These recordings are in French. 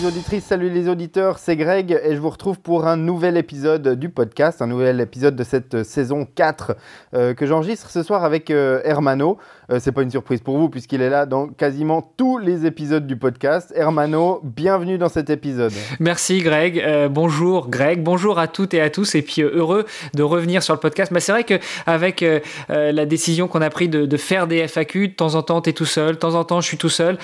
Les auditrices, salut les auditeurs, c'est Greg et je vous retrouve pour un nouvel épisode du podcast, un nouvel épisode de cette saison 4 euh, que j'enregistre ce soir avec euh, Hermano. Euh, c'est pas une surprise pour vous puisqu'il est là dans quasiment tous les épisodes du podcast. Hermano, bienvenue dans cet épisode. Merci Greg, bonjour Greg, bonjour à toutes et à tous et puis heureux de revenir sur le podcast. Mais c'est vrai qu'avec la décision qu'on a prise de, de, faire des FAQ, de temps en temps tu es tout seul, de temps en temps je suis tout seul.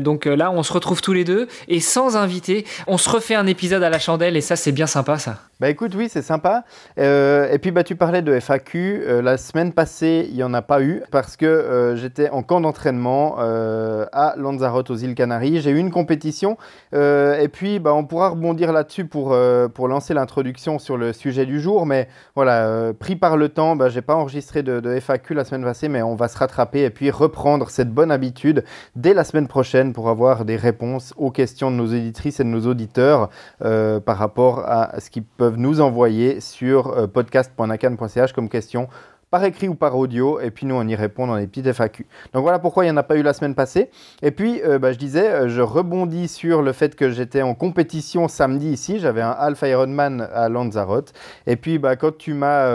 donc là on se retrouve tous les deux et sans invité. On se refait un épisode à la chandelle et ça, c'est bien sympa, ça. Bah écoute, oui, c'est sympa. Euh, et puis, bah, tu parlais de FAQ. Euh, la semaine passée, il n'y en a pas eu parce que euh, j'étais en camp d'entraînement à Lanzarote, aux îles Canaries. J'ai eu une compétition. et puis, bah, on pourra rebondir là-dessus pour, pour lancer l'introduction sur le sujet du jour. Mais voilà, pris par le temps, bah, je n'ai pas enregistré de, de, FAQ la semaine passée, mais on va se rattraper et puis reprendre cette bonne habitude dès la semaine prochaine pour avoir des réponses aux questions de nos éditrices et de nos auditeurs par rapport à ce qu'ils peuvent nous envoyer sur euh, podcast.nacan.ch comme question par écrit ou par audio, et puis nous on y répond dans les petites FAQ. Donc voilà pourquoi il n'y en a pas eu la semaine passée. Et puis euh, bah, je disais, je rebondis sur le fait que j'étais en compétition samedi ici, j'avais un Alpha Ironman à Lanzarote, et puis bah, quand tu m'as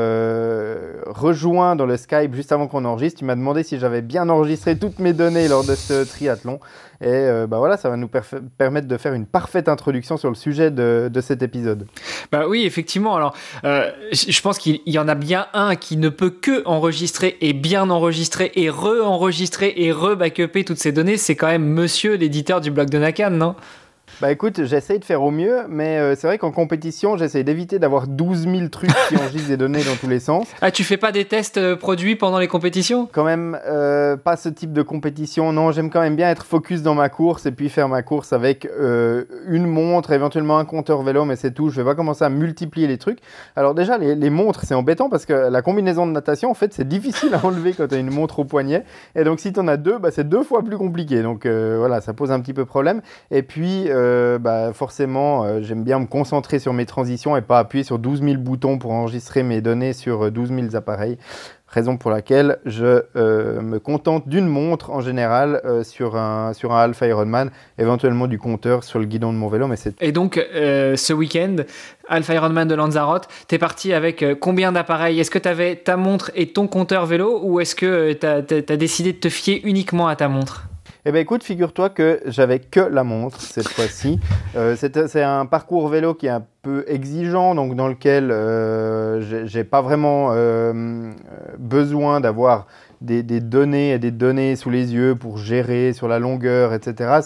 rejoint dans le Skype juste avant qu'on enregistre, tu m'as demandé si j'avais bien enregistré toutes mes données lors de ce triathlon. Et euh, bah voilà, ça va nous permettre de faire une parfaite introduction sur le sujet de, de cet épisode. Bah oui, effectivement. Alors, euh, je pense qu'il y en a bien un qui ne peut que enregistrer et bien enregistrer et re-enregistrer et re-backuper toutes ces données. C'est quand même monsieur l'éditeur du blog de Nakan, non? Bah écoute, j'essaye de faire au mieux, mais euh, c'est vrai qu'en compétition, j'essaye d'éviter d'avoir 12 000 trucs qui enregistrent des données dans tous les sens. Ah, tu fais pas des tests euh, produits pendant les compétitions? Quand même, euh, pas ce type de compétition. Non, j'aime quand même bien être focus dans ma course et puis faire ma course avec une montre, éventuellement un compteur vélo, mais c'est tout. Je vais pas commencer à multiplier les trucs. Alors déjà, les, les montres, c'est embêtant parce que la combinaison de natation, en fait, c'est difficile à enlever quand tu as une montre au poignet. Et donc, si tu en as deux, bah, c'est deux fois plus compliqué. Donc voilà, ça pose un petit peu problème. Et puis... Euh, bah, forcément, euh, j'aime bien me concentrer sur mes transitions et pas appuyer sur 12 000 boutons pour enregistrer mes données sur 12 euh, 000 appareils. Raison pour laquelle je me contente d'une montre en général sur, un, sur un Alpha Ironman, éventuellement du compteur sur le guidon de mon vélo. Mais et donc, ce week-end, Alpha Ironman de Lanzarote, tu es parti avec combien d'appareils? Est-ce que tu avais ta montre et ton compteur vélo ou est-ce que tu as décidé de te fier uniquement à ta montre? Eh bien écoute, figure-toi que j'avais que la montre cette fois-ci. Euh, c'est un parcours vélo qui est un peu exigeant, donc dans lequel euh, j'ai pas vraiment euh, besoin d'avoir des, données et des données sous les yeux pour gérer sur la longueur, etc.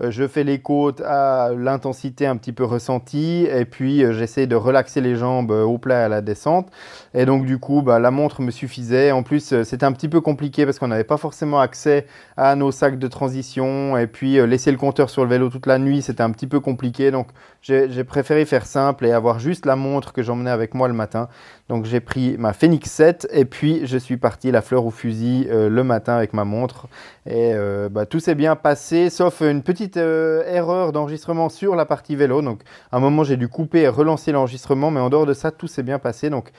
Euh, je fais les côtes à l'intensité un petit peu ressentie et puis euh, j'essaie de relaxer les jambes au plat à la descente. Et donc du coup, bah, la montre me suffisait. En plus, c'était un petit peu compliqué parce qu'on n'avait pas forcément accès à nos sacs de transition et puis laisser le compteur sur le vélo toute la nuit, c'était un petit peu compliqué. Donc j'ai préféré faire simple et avoir juste la montre que j'emmenais avec moi le matin. Donc j'ai pris ma Phoenix 7 et puis je suis parti la fleur au fusil le matin avec ma montre. Et bah, tout s'est bien passé, sauf une petite euh, erreur d'enregistrement sur la partie vélo. Donc, à un moment, j'ai dû couper et relancer l'enregistrement, mais en dehors de ça, tout s'est bien passé. Donc,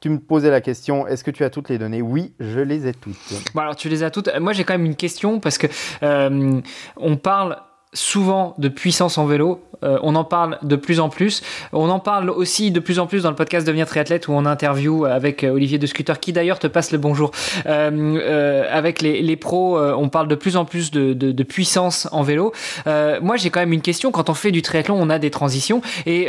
tu me posais la question, est-ce que tu as toutes les données? Oui, je les ai toutes. Bon, alors tu les as toutes. Moi, j'ai quand même une question parce que euh, on parle souvent de puissance en vélo. Euh, on en parle de plus en plus. On en parle aussi de plus en plus dans le podcast Devenir triathlète où on interview avec euh, Olivier de Scooter qui d'ailleurs te passe le bonjour. Euh, avec les, pros, on parle de plus en plus de, puissance en vélo. moi j'ai quand même une question. Quand on fait du triathlon, on a des transitions et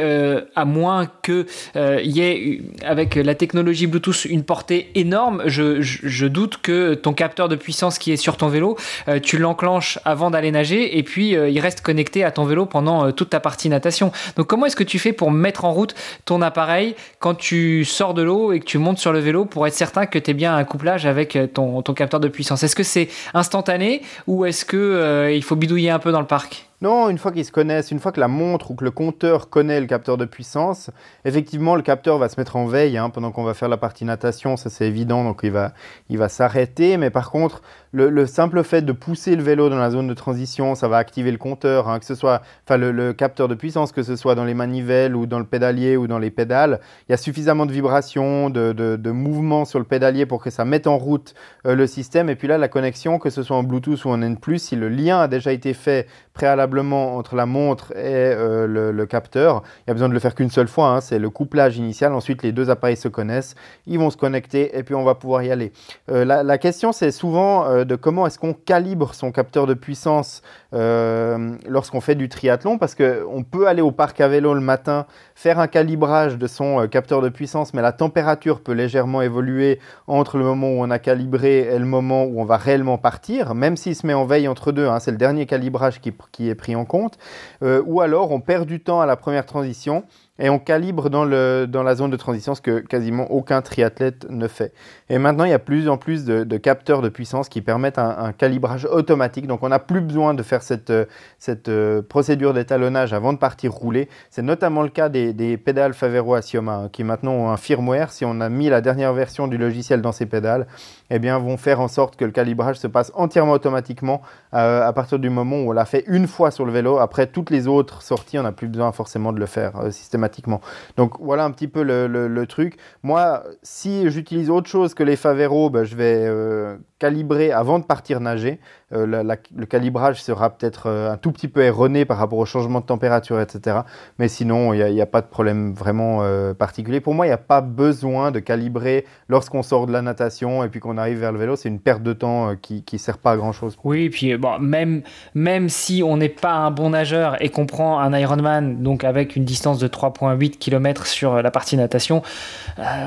à moins que il y ait avec la technologie Bluetooth une portée énorme, je, je, doute que ton capteur de puissance qui est sur ton vélo, tu l'enclenches avant d'aller nager et puis il reste connecté à ton vélo pendant toute ta partie natation. Donc comment est-ce que tu fais pour mettre en route ton appareil quand tu sors de l'eau et que tu montes sur le vélo pour être certain que tu es bien un couplage avec euh, ton, ton capteur de puissance? Est-ce que c'est instantané ou est-ce que euh, il faut bidouiller un peu dans le parc? Non, une fois qu'ils se connaissent, une fois que la montre ou que le compteur connaît le capteur de puissance, effectivement, le capteur va se mettre en veille hein, pendant qu'on va faire la partie natation, ça c'est évident, donc il va, il va s'arrêter. Mais par contre, le, simple fait de pousser le vélo dans la zone de transition, ça va activer le compteur, hein, que ce soit, enfin le, capteur de puissance, que ce soit dans les manivelles ou dans le pédalier ou dans les pédales. Il y a suffisamment de vibrations, de, de, mouvements sur le pédalier pour que ça mette en route euh, le système. Et puis là, la connexion, que ce soit en Bluetooth ou en N+, si le lien a déjà été fait préalablement entre la montre et euh, le, capteur. Il n'y a besoin de le faire qu'une seule fois, hein. c'est le couplage initial. Ensuite, les deux appareils se connaissent, ils vont se connecter et puis on va pouvoir y aller. Euh, la, question, c'est souvent de comment est-ce qu'on calibre son capteur de puissance lorsqu'on fait du triathlon, parce qu'on peut aller au parc à vélo le matin, faire un calibrage de son capteur de puissance, mais la température peut légèrement évoluer entre le moment où on a calibré et le moment où on va réellement partir, même s'il se met en veille entre deux. Hein. c'est le dernier calibrage qui est pris en compte, euh, ou alors on perd du temps à la première transition et on calibre dans la zone de transition, ce que quasiment aucun triathlète ne fait. Et maintenant, il y a plus en plus de, capteurs de puissance qui permettent un, calibrage automatique. Donc, on n'a plus besoin de faire cette, cette euh, procédure d'étalonnage avant de partir rouler. C'est notamment le cas des, des pédales Favero Asioma, hein, qui maintenant ont un firmware. Si on a mis la dernière version du logiciel dans ces pédales, eh bien, vont faire en sorte que le calibrage se passe entièrement automatiquement euh, à partir du moment où on l'a fait une fois sur le vélo. Après, toutes les autres sorties, on n'a plus besoin forcément de le faire euh, systématiquement. Donc, voilà un petit peu le, truc. Moi, si j'utilise autre chose que les Favero, ben, je vais euh, calibrer avant de partir nager. Le calibrage sera peut-être un tout petit peu erroné par rapport au changement de température, etc. Mais sinon, il n'y a, pas de problème vraiment particulier. Pour moi, il n'y a pas besoin de calibrer lorsqu'on sort de la natation et puis qu'on arrive vers le vélo. C'est une perte de temps qui ne sert pas à grand-chose. Oui, et puis même, même si on n'est pas un bon nageur et qu'on prend un Ironman, donc avec une distance de 3,8 km sur la partie natation,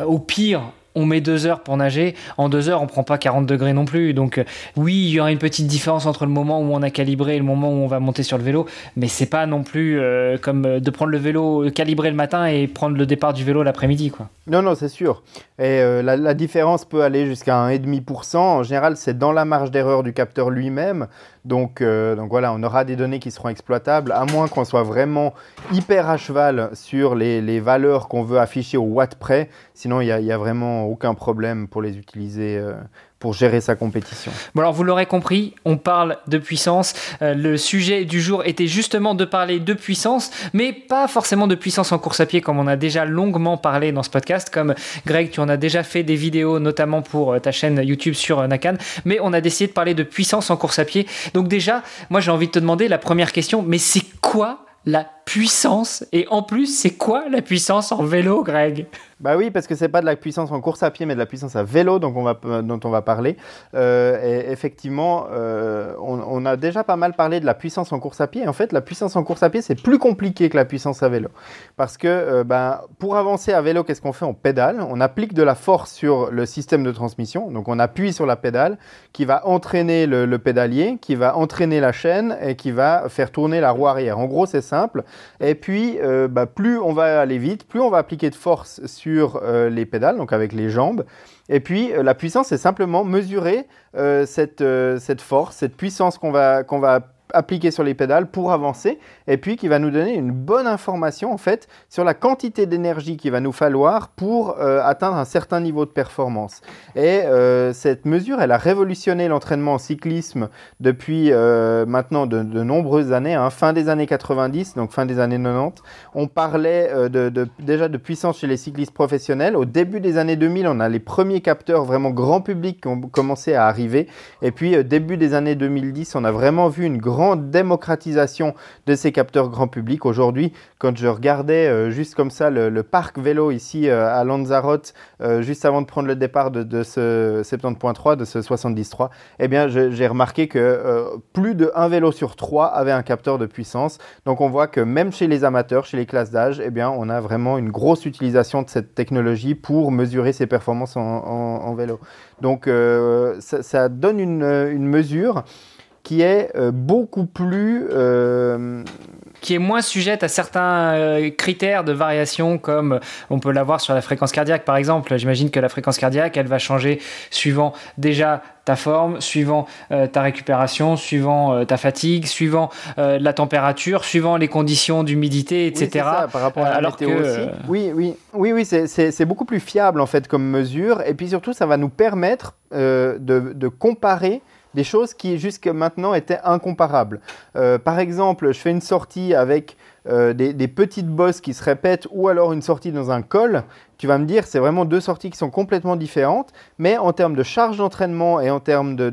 au pire, on met deux heures pour nager. En deux heures, on prend pas 40 degrés non plus. Donc, euh, oui, il y aura une petite différence entre le moment où on a calibré et le moment où on va monter sur le vélo. Mais c'est pas non plus euh, comme euh, de prendre le vélo, calibrer le matin et prendre le départ du vélo l'après-midi, quoi. Non, non, c'est sûr. Et la, différence peut aller jusqu'à 1,5%. En général, c'est dans la marge d'erreur du capteur lui-même. Donc, donc voilà, on aura des données qui seront exploitables, à moins qu'on soit vraiment hyper à cheval sur les, valeurs qu'on veut afficher au watt près. Sinon, il y, a vraiment aucun problème pour les utiliser euh, pour gérer sa compétition. Bon alors vous l'aurez compris, on parle de puissance. Euh, le sujet du jour était justement de parler de puissance, mais pas forcément de puissance en course à pied comme on a déjà longuement parlé dans ce podcast. Comme Greg, tu en as déjà fait des vidéos, notamment pour euh, ta chaîne YouTube sur Nakan, mais on a décidé de parler de puissance en course à pied. Donc déjà, moi j'ai envie de te demander la première question, mais c'est quoi la puissance? Et en plus, c'est quoi la puissance en vélo, Greg? Bah oui, parce que c'est pas de la puissance en course à pied, mais de la puissance à vélo dont on va, dont on va parler. Euh, effectivement, euh, on, a déjà pas mal parlé de la puissance en course à pied. En fait, la puissance en course à pied, c'est plus compliqué que la puissance à vélo. Parce que euh, ben, pour avancer à vélo, qu'est-ce qu'on fait? On pédale, on applique de la force sur le système de transmission. Donc on appuie sur la pédale qui va entraîner le, pédalier, qui va entraîner la chaîne et qui va faire tourner la roue arrière. En gros, c'est simple. Et puis, ben, plus on va aller vite, plus on va appliquer de force sur euh, les pédales, donc avec les jambes. Et puis euh, la puissance, c'est simplement mesurer euh, cette, cette force, cette puissance qu'on va, qu'on va appliqué sur les pédales pour avancer et puis qui va nous donner une bonne information en fait sur la quantité d'énergie qu'il va nous falloir pour euh, atteindre un certain niveau de performance. Et euh, cette mesure, elle a révolutionné l'entraînement en cyclisme depuis euh, maintenant de, nombreuses années, hein, fin des années 90, donc fin des années 90. On parlait déjà de puissance chez les cyclistes professionnels. Au début des années 2000, on a les premiers capteurs vraiment grand public qui ont commencé à arriver. Et puis début des années 2010, on a vraiment vu une grande démocratisation de ces capteurs grand public. Aujourd'hui, quand je regardais euh, juste comme ça le, parc vélo ici euh, à Lanzarote, euh, juste avant de prendre le départ de, ce 70.3, de ce 73, eh bien, j'ai remarqué que plus de un vélo sur trois avait un capteur de puissance. Donc, on voit que même chez les amateurs, chez les classes d'âge, eh bien, on a vraiment une grosse utilisation de cette technologie pour mesurer ses performances en, vélo. Donc, ça, donne une mesure qui est euh, beaucoup plus... Euh, qui est moins sujette à certains euh, critères de variation comme on peut l'avoir sur la fréquence cardiaque par exemple. J'imagine que la fréquence cardiaque, elle va changer suivant déjà ta forme, suivant ta récupération, suivant ta fatigue, suivant la température, suivant les conditions d'humidité, etc. Oui, ça, par rapport à la Alors météo aussi. Oui, oui, oui, oui c'est beaucoup plus fiable en fait comme mesure. Et puis surtout, ça va nous permettre de, de comparer des choses qui jusque maintenant étaient incomparables. Euh, par exemple, je fais une sortie avec euh, des, petites bosses qui se répètent ou alors une sortie dans un col. Tu vas me dire, c'est vraiment deux sorties qui sont complètement différentes, mais en termes de charge d'entraînement et en termes de,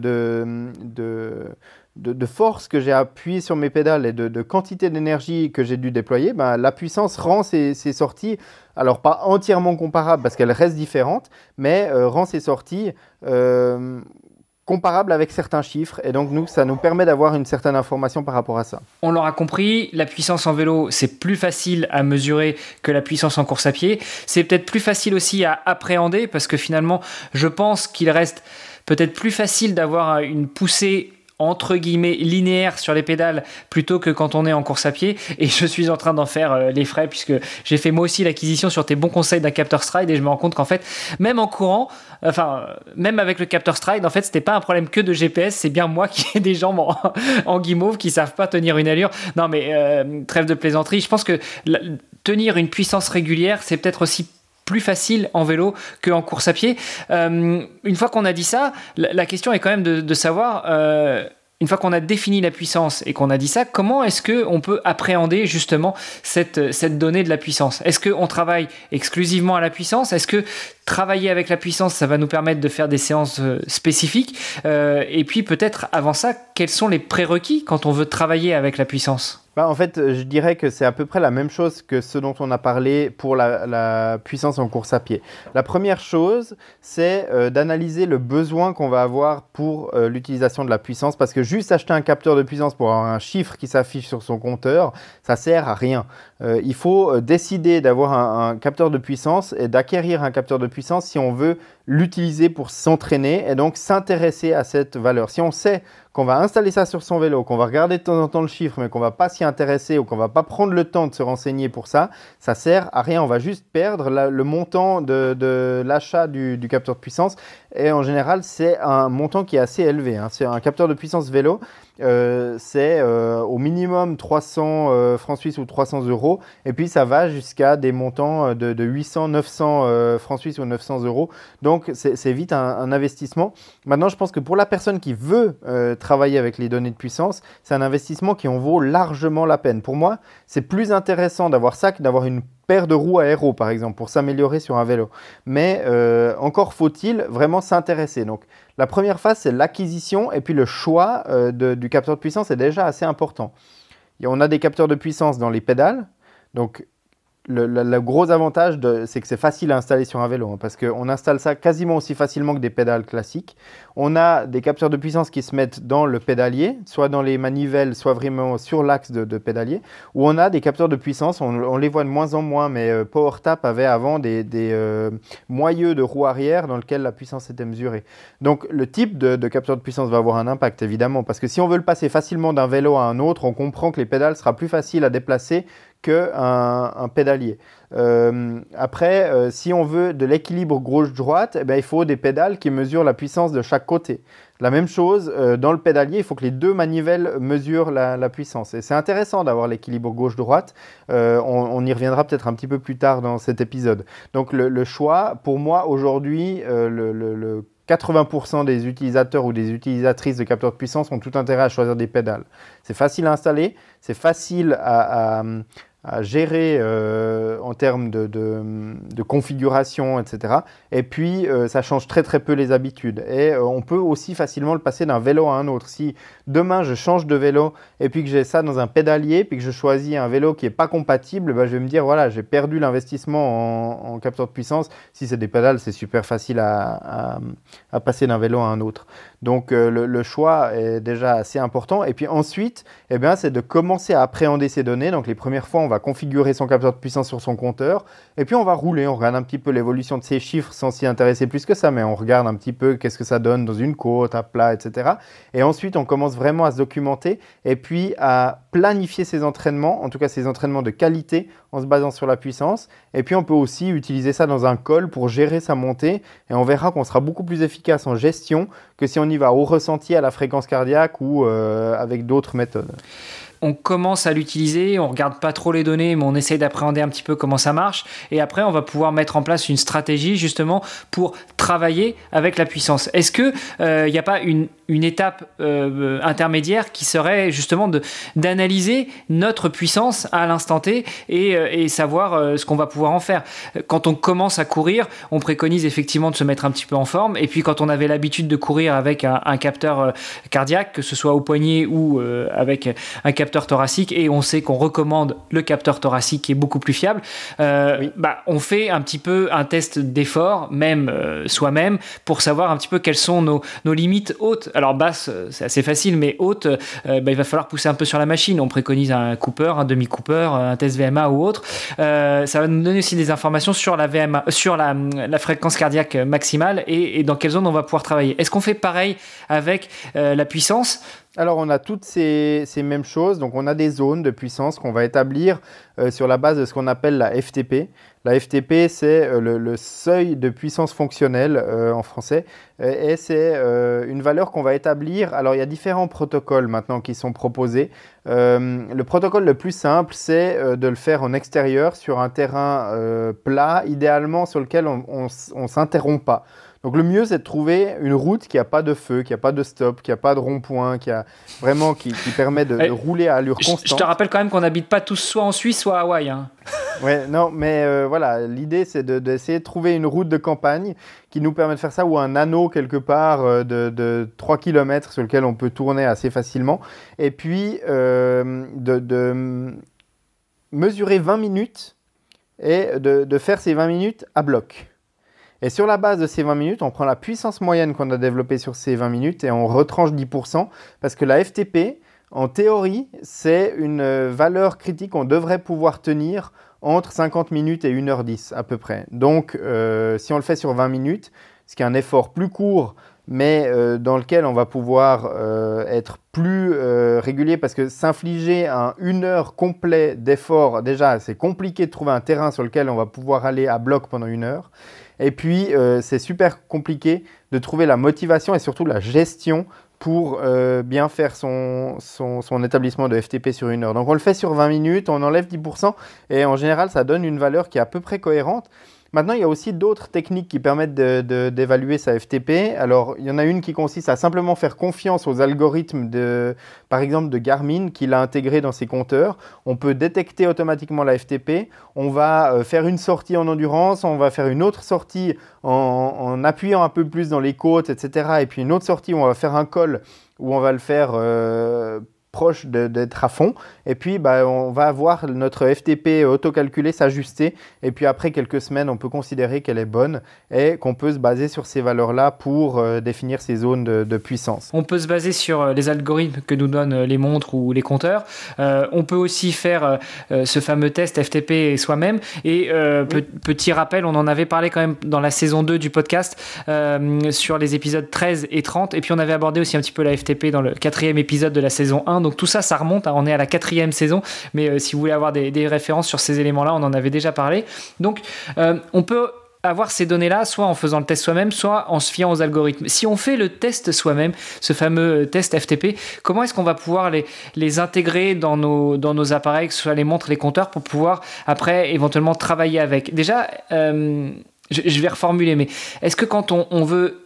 force que j'ai appuyé sur mes pédales et de, quantité d'énergie que j'ai dû déployer, ben, la puissance rend ces, sorties, alors pas entièrement comparables parce qu'elles restent différentes, mais euh, rend ces sorties comparable avec certains chiffres et donc nous ça nous permet d'avoir une certaine information par rapport à ça. On l'aura compris, la puissance en vélo c'est plus facile à mesurer que la puissance en course à pied. C'est peut-être plus facile aussi à appréhender parce que finalement je pense qu'il reste peut-être plus facile d'avoir une poussée entre guillemets linéaire sur les pédales plutôt que quand on est en course à pied. Et je suis en train d'en faire euh, les frais puisque j'ai fait moi aussi l'acquisition sur tes bons conseils d'un capteur stride et je me rends compte qu'en fait même en courant enfin même avec le capteur stride en fait c'était pas un problème que de GPS c'est bien moi qui ai des jambes en, guimauve qui savent pas tenir une allure. Non mais euh, trêve de plaisanterie je pense que tenir une puissance régulière c'est peut-être aussi plus facile en vélo qu'en course à pied. Euh, une fois qu'on a dit ça, la, question est quand même de, savoir, euh, une fois qu'on a défini la puissance et qu'on a dit ça, comment est-ce qu'on peut appréhender justement cette, cette donnée de la puissance? Est-ce qu'on travaille exclusivement à la puissance? Est-ce que travailler avec la puissance, ça va nous permettre de faire des séances euh, spécifiques? Et puis peut-être avant ça, quels sont les prérequis quand on veut travailler avec la puissance? Bah, en fait, je dirais que c'est à peu près la même chose que ce dont on a parlé pour la, puissance en course à pied. La première chose, c'est euh, d'analyser le besoin qu'on va avoir pour euh, l'utilisation de la puissance, parce que juste acheter un capteur de puissance pour avoir un chiffre qui s'affiche sur son compteur, ça sert à rien. Euh, il faut décider d'avoir un, capteur de puissance et d'acquérir un capteur de puissance si on veut l'utiliser pour s'entraîner et donc s'intéresser à cette valeur. Si on sait qu'on va installer ça sur son vélo, qu'on va regarder de temps en temps le chiffre, mais qu'on va pas s'y intéresser ou qu'on va pas prendre le temps de se renseigner pour ça, ça sert à rien. On va juste perdre le montant de, l'achat du, capteur de puissance. Et en général, c'est un montant qui est assez élevé. Hein. C'est un capteur de puissance vélo. Euh, c'est euh, au minimum 300 euh, francs suisses ou 300 euros. Et puis ça va jusqu'à des montants de, 800, 900 francs suisses ou 900 euros. Donc c'est vite un, investissement. Maintenant, je pense que pour la personne qui veut travailler avec les données de puissance, c'est un investissement qui en vaut largement la peine. Pour moi, c'est plus intéressant d'avoir ça que d'avoir une de roues aéro, par exemple, pour s'améliorer sur un vélo. Mais encore faut-il vraiment s'intéresser. Donc la première phase, c'est l'acquisition et puis le choix euh, du capteur de puissance est déjà assez important. on a des capteurs de puissance dans les pédales. Donc le, gros avantage, c'est que c'est facile à installer sur un vélo, hein, parce qu'on installe ça quasiment aussi facilement que des pédales classiques. On a des capteurs de puissance qui se mettent dans le pédalier, soit dans les manivelles, soit vraiment sur l'axe de, pédalier, ou on a des capteurs de puissance, on, les voit de moins en moins, mais euh, PowerTap avait avant des, euh, moyeux de roue arrière dans lesquels la puissance était mesurée. Donc le type de, de, capteur de puissance va avoir un impact, évidemment, parce que si on veut le passer facilement d'un vélo à un autre, on comprend que les pédales sera plus facile à déplacer qu'un un pédalier. Euh, après, euh, si on veut de l'équilibre gauche-droite, eh ben, il faut des pédales qui mesurent la puissance de chaque côté. La même chose, euh, dans le pédalier, il faut que les deux manivelles mesurent la, puissance. Et c'est intéressant d'avoir l'équilibre gauche-droite. On, y reviendra peut-être un petit peu plus tard dans cet épisode. Donc le, choix, pour moi, aujourd'hui, le, 80% des utilisateurs ou des utilisatrices de capteurs de puissance ont tout intérêt à choisir des pédales. C'est facile à installer, c'est facile à, à gérer euh, en termes de, configuration, etc. Et puis, euh, ça change très très peu les habitudes. Et euh, on peut aussi facilement le passer d'un vélo à un autre. Si demain je change de vélo et puis que j'ai ça dans un pédalier, puis que je choisis un vélo qui n'est pas compatible, bah, je vais me dire, voilà, j'ai perdu l'investissement en, capteur de puissance. Si c'est des pédales, c'est super facile à, à, passer d'un vélo à un autre. Donc le, le, choix est déjà assez important. Et puis ensuite, eh bien, c'est de commencer à appréhender ces données. Donc les premières fois, on va configurer son capteur de puissance sur son compteur, et puis on va rouler, on regarde un petit peu l'évolution de ces chiffres sans s'y intéresser plus que ça, mais on regarde un petit peu qu'est-ce que ça donne dans une côte, à plat, etc. Et ensuite, on commence vraiment à se documenter, et puis à planifier ses entraînements, en tout cas ses entraînements de qualité, en se basant sur la puissance. Et puis on peut aussi utiliser ça dans un col pour gérer sa montée, et on verra qu'on sera beaucoup plus efficace en gestion que si on y va au ressenti, à la fréquence cardiaque ou euh, avec d'autres méthodes on commence à l'utiliser, on regarde pas trop les données, mais on essaye d'appréhender un petit peu comment ça marche. Et après, on va pouvoir mettre en place une stratégie justement pour travailler avec la puissance. Est-ce que il euh, n'y a pas une, une étape euh, intermédiaire qui serait justement d'analyser notre puissance à l'instant T et, euh, et savoir ce qu'on va pouvoir en faire. Quand on commence à courir, on préconise effectivement de se mettre un petit peu en forme. Et puis quand on avait l'habitude de courir avec un, un, capteur cardiaque, que ce soit au poignet ou avec un capteur thoracique et on sait qu'on recommande le capteur thoracique qui est beaucoup plus fiable, euh, bah, on fait un petit peu un test d'effort, même euh, soi-même, pour savoir un petit peu quelles sont nos, nos limites hautes. Alors basse, euh, c'est assez facile, mais haute, bah, il va falloir pousser un peu sur la machine. On préconise un Cooper, un demi-Cooper, un test VMA ou autre. ça va nous donner aussi des informations sur la VMA, sur la, fréquence cardiaque maximale et, dans quelle zone on va pouvoir travailler. Est-ce qu'on fait pareil avec la puissance? Alors on a toutes ces, mêmes choses, donc on a des zones de puissance qu'on va établir euh, sur la base de ce qu'on appelle la FTP. La FTP c'est euh, le, seuil de puissance fonctionnelle euh, en français et c'est une valeur qu'on va établir. Alors il y a différents protocoles maintenant qui sont proposés. le protocole le plus simple c'est de le faire en extérieur sur un terrain plat, idéalement sur lequel on ne s'interrompt pas. Donc le mieux, c'est de trouver une route qui n'a pas de feu, qui n'a pas de stop, qui n'a pas de rond-point, qui a vraiment qui, permet de, rouler à allure constante. Je te rappelle quand même qu'on n'habite pas tous soit en Suisse, soit à Hawaï. Hein. ouais, non, mais euh, voilà, l'idée, c'est d'essayer de, trouver une route de campagne qui nous permet de faire ça, ou un anneau quelque part euh, de, 3 km sur lequel on peut tourner assez facilement. Et puis, euh, de, mesurer 20 minutes et de faire ces 20 minutes à bloc. Et sur la base de ces 20 minutes, on prend la puissance moyenne qu'on a développée sur ces 20 minutes et on retranche 10%, parce que la FTP, en théorie, c'est une euh, valeur critique qu'on devrait pouvoir tenir entre 50 minutes et 1h10 à peu près. Donc, euh, si on le fait sur 20 minutes, ce qui est un effort plus court, mais euh, dans lequel on va pouvoir être plus régulier, parce que s'infliger un une heure complet d'effort, déjà, c'est compliqué de trouver un terrain sur lequel on va pouvoir aller à bloc pendant une heure. Et puis, euh, c'est super compliqué de trouver la motivation et surtout la gestion pour euh, bien faire son, son, établissement de FTP sur une heure. Donc on le fait sur 20 minutes, on enlève 10% et en général ça donne une valeur qui est à peu près cohérente. Maintenant, il y a aussi d'autres techniques qui permettent d'évaluer sa FTP. Alors, il y en a une qui consiste à simplement faire confiance aux algorithmes, de, par exemple, de Garmin, qu'il a intégré dans ses compteurs. On peut détecter automatiquement la FTP. On va euh, faire une sortie en endurance, on va faire une autre sortie en, appuyant un peu plus dans les côtes, etc. Et puis une autre sortie où on va faire un col, où on va le faire... Euh, proche d'être à fond. Et puis, bah, on va avoir notre FTP autocalculé s'ajuster. Et puis, après quelques semaines, on peut considérer qu'elle est bonne et qu'on peut se baser sur ces valeurs-là pour euh, définir ces zones de, puissance. On peut se baser sur euh, les algorithmes que nous donnent euh, les montres ou les compteurs. on peut aussi faire ce fameux test FTP soi-même. Et petit rappel, on en avait parlé quand même dans la saison 2 du podcast sur les épisodes 13 et 30. Et puis, on avait abordé aussi un petit peu la FTP dans le quatrième épisode de la saison 1 donc tout ça, ça remonte. on est à la quatrième saison, mais euh, si vous voulez avoir des, références sur ces éléments-là, on en avait déjà parlé. Donc euh, on peut avoir ces données-là, soit en faisant le test soi-même, soit en se fiant aux algorithmes. Si on fait le test soi-même, ce fameux test FTP, comment est-ce qu'on va pouvoir les, intégrer dans nos, appareils, que ce soit les montres, les compteurs, pour pouvoir après éventuellement travailler avec? Déjà, euh, je, vais reformuler, mais est-ce que quand on veut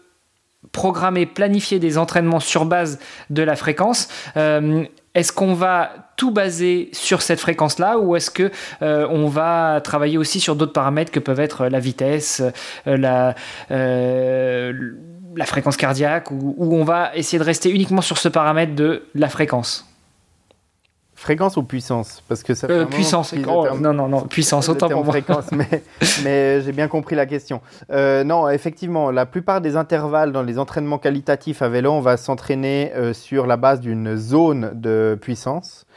programmer, planifier des entraînements sur base de la fréquence. Euh, est-ce qu'on va tout baser sur cette fréquence-là ou est-ce que euh, on va travailler aussi sur d'autres paramètres que peuvent être la vitesse, euh, la, fréquence cardiaque ou, on va essayer de rester uniquement sur ce paramètre de la fréquence? Fréquence ou puissance Parce que ça euh, puissance. Oh, non, non, non, puissance, autant pour moi. Fréquence, mais, mais j'ai bien compris la question. Euh, non, effectivement, la plupart des intervalles dans les entraînements qualitatifs à vélo, on va s'entraîner euh, sur la base d'une zone de puissance.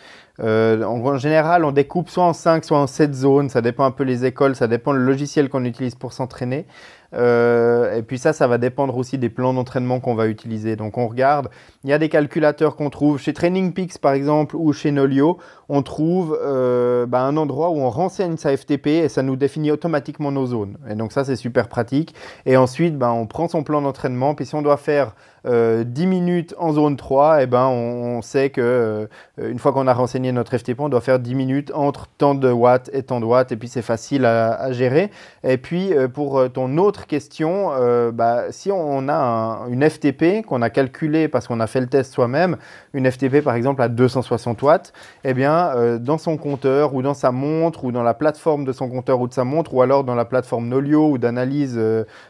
Euh, en, général, on découpe soit en 5, soit en 7 zones. Ça dépend un peu les écoles, ça dépend le logiciel qu'on utilise pour s'entraîner. Euh, et puis ça, ça va dépendre aussi des plans d'entraînement qu'on va utiliser. Donc on regarde, il y a des calculateurs qu'on trouve chez Training Peaks par exemple ou chez Nolio. On trouve euh, bah, un endroit où on renseigne sa FTP et ça nous définit automatiquement nos zones. Et donc ça, c'est super pratique. Et ensuite, bah, on prend son plan d'entraînement. Puis si on doit faire 10 euh, minutes en zone 3, et eh ben on, sait que euh, une fois qu'on a renseigné notre FTP, on doit faire 10 minutes entre tant de watts et tant de watts, et puis c'est facile à, gérer. Et puis pour ton autre question, bah, si on a une FTP qu'on a calculée parce qu'on a fait le test soi-même, une FTP par exemple à 260 watts, eh bien dans son compteur ou dans sa montre ou dans la plateforme de son compteur ou de sa montre ou alors dans la plateforme Nolio ou d'analyse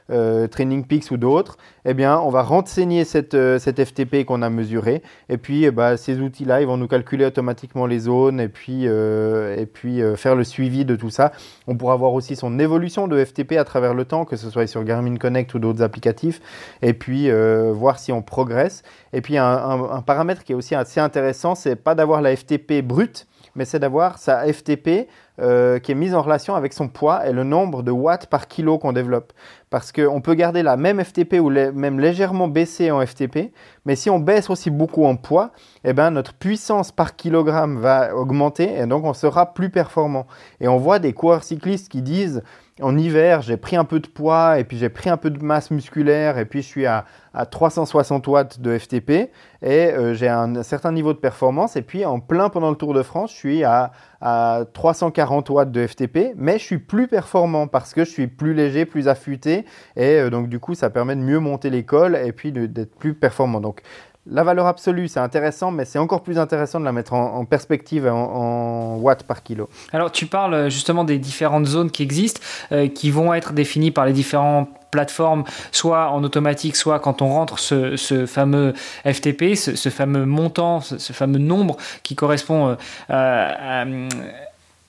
Training Peaks ou d'autres, eh bien on va renseigner cette, euh, cette FTP qu'on a mesurée. Et puis, eh ben, ces outils-là, ils vont nous calculer automatiquement les zones et puis, euh, et puis euh, faire le suivi de tout ça. On pourra voir aussi son évolution de FTP à travers le temps, que ce soit sur Garmin Connect ou d'autres applicatifs, et puis voir si on progresse. Et puis, un, un paramètre qui est aussi assez intéressant, c'est pas d'avoir la FTP brute, mais c'est d'avoir sa FTP euh, qui est mise en relation avec son poids et le nombre de watts par kilo qu'on développe. Parce qu'on peut garder la même FTP ou même légèrement baisser en FTP, mais si on baisse aussi beaucoup en poids, eh ben, notre puissance par kilogramme va augmenter et donc on sera plus performant. Et on voit des coureurs cyclistes qui disent en hiver, j'ai pris un peu de poids et puis j'ai pris un peu de masse musculaire et puis je suis à, 360 watts de FTP et euh, j'ai un, certain niveau de performance. Et puis en plein pendant le Tour de France, je suis à, 340 watts de FTP, mais je suis plus performant parce que je suis plus léger, plus affûté et euh, donc du coup ça permet de mieux monter l'école et puis d'être plus performant. Donc la valeur absolue, c'est intéressant, mais c'est encore plus intéressant de la mettre en, perspective en, watts par kilo. Alors, tu parles euh, justement des différentes zones qui existent, euh, qui vont être définies par les différentes plateformes, soit en automatique, soit quand on rentre ce, fameux FTP, ce, fameux montant, ce, fameux nombre qui correspond euh, à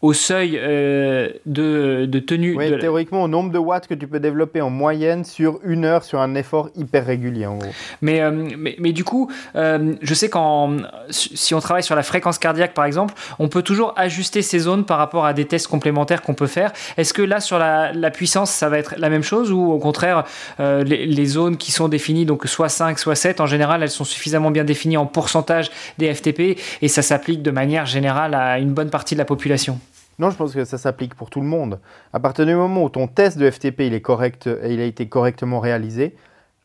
au seuil euh, de, de, tenue. Oui, théoriquement, au nombre de watts que tu peux développer en moyenne sur une heure sur un effort hyper régulier, en gros. Mais, euh, mais, mais, du coup, euh, je sais qu'en si on travaille sur la fréquence cardiaque, par exemple, on peut toujours ajuster ces zones par rapport à des tests complémentaires qu'on peut faire. Est-ce que là, sur la, la, puissance, ça va être la même chose ou au contraire, les, les, zones qui sont définies, donc soit 5, soit 7, en général, elles sont suffisamment bien définies en pourcentage des FTP et ça s'applique de manière générale à une bonne partie de la population? Non, je pense que ça s'applique pour tout le monde. À partir du moment où ton test de FTP il est correct il a été correctement réalisé,